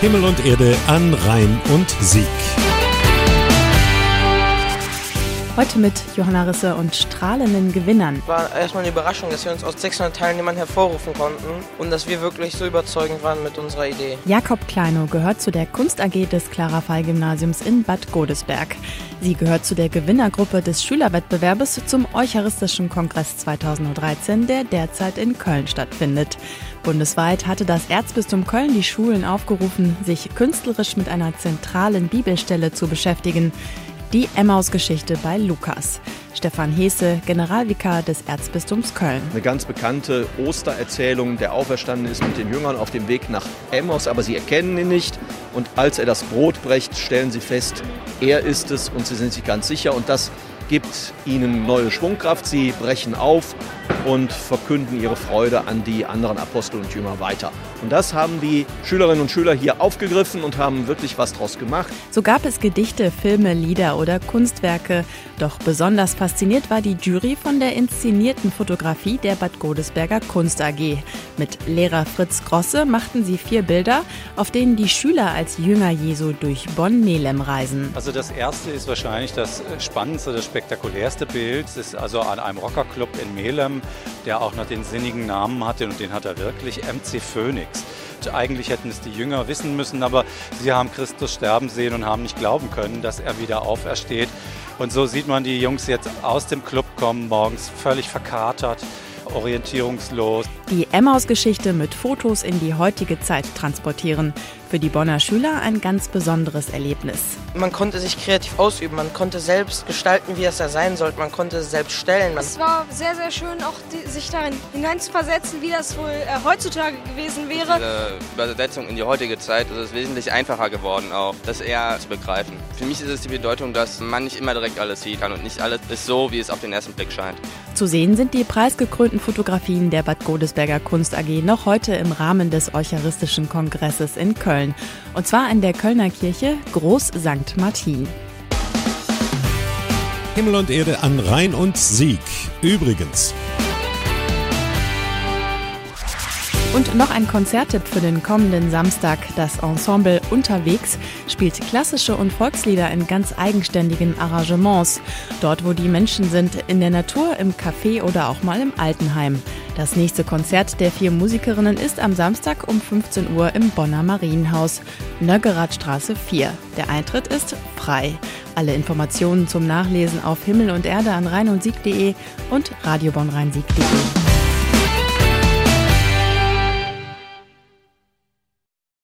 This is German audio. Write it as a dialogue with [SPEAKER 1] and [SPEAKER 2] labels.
[SPEAKER 1] Himmel und Erde an Rhein und Sieg.
[SPEAKER 2] Heute mit Johanna Risse und strahlenden Gewinnern.
[SPEAKER 3] War erstmal eine Überraschung, dass wir uns aus 600 Teilnehmern hervorrufen konnten und dass wir wirklich so überzeugend waren mit unserer Idee.
[SPEAKER 2] Jakob Kleinow gehört zu der Kunst AG des Clara Fall Gymnasiums in Bad Godesberg. Sie gehört zu der Gewinnergruppe des Schülerwettbewerbes zum Eucharistischen Kongress 2013, der derzeit in Köln stattfindet. Bundesweit hatte das Erzbistum Köln die Schulen aufgerufen, sich künstlerisch mit einer zentralen Bibelstelle zu beschäftigen. Die Emmaus-Geschichte bei Lukas. Stefan Hese, Generalvikar des Erzbistums Köln.
[SPEAKER 4] Eine ganz bekannte Ostererzählung, der auferstanden ist mit den Jüngern auf dem Weg nach Emmaus, aber sie erkennen ihn nicht. Und als er das Brot brecht, stellen sie fest, er ist es und sie sind sich ganz sicher. Und das gibt ihnen neue Schwungkraft. Sie brechen auf und verkünden ihre Freude an die anderen Apostel und Jünger weiter. Und das haben die Schülerinnen und Schüler hier aufgegriffen und haben wirklich was draus gemacht.
[SPEAKER 2] So gab es Gedichte, Filme, Lieder oder Kunstwerke. Doch besonders fasziniert war die Jury von der inszenierten Fotografie der Bad Godesberger Kunst AG. Mit Lehrer Fritz Grosse machten sie vier Bilder, auf denen die Schüler als Jünger Jesu durch Bonn-Melem reisen.
[SPEAKER 5] Also das erste ist wahrscheinlich das spannendste, das spektakulärste Bild. Es ist also an einem Rockerclub in Melem, der auch noch den sinnigen Namen hatte und den hat er wirklich, MC Phoenix. Eigentlich hätten es die Jünger wissen müssen, aber sie haben Christus sterben sehen und haben nicht glauben können, dass er wieder aufersteht. Und so sieht man die Jungs jetzt aus dem Club kommen, morgens völlig verkatert, orientierungslos.
[SPEAKER 2] Die Emmaus-Geschichte mit Fotos in die heutige Zeit transportieren. Für die Bonner Schüler ein ganz besonderes Erlebnis.
[SPEAKER 3] Man konnte sich kreativ ausüben, man konnte selbst gestalten, wie es da sein sollte, man konnte es selbst stellen.
[SPEAKER 6] Es war sehr, sehr schön, auch die, sich darin hineinzuversetzen, wie das wohl äh, heutzutage gewesen wäre.
[SPEAKER 7] Diese Übersetzung in die heutige Zeit ist es wesentlich einfacher geworden, auch das eher zu begreifen. Für mich ist es die Bedeutung, dass man nicht immer direkt alles sieht kann und nicht alles ist so, wie es auf den ersten Blick scheint.
[SPEAKER 2] Zu sehen sind die preisgekrönten Fotografien der Bad Godesberger Kunst AG noch heute im Rahmen des Eucharistischen Kongresses in Köln. Köln. Und zwar in der Kölner Kirche Groß St. Martin.
[SPEAKER 1] Himmel und Erde an Rhein und Sieg. Übrigens.
[SPEAKER 2] Und noch ein Konzerttipp für den kommenden Samstag. Das Ensemble Unterwegs spielt klassische und Volkslieder in ganz eigenständigen Arrangements. Dort, wo die Menschen sind, in der Natur, im Café oder auch mal im Altenheim. Das nächste Konzert der vier Musikerinnen ist am Samstag um 15 Uhr im Bonner Marienhaus, Nöggeradstraße 4. Der Eintritt ist frei. Alle Informationen zum Nachlesen auf Himmel und Erde an rhein und sieg.de und radiobonrheinsieg.de.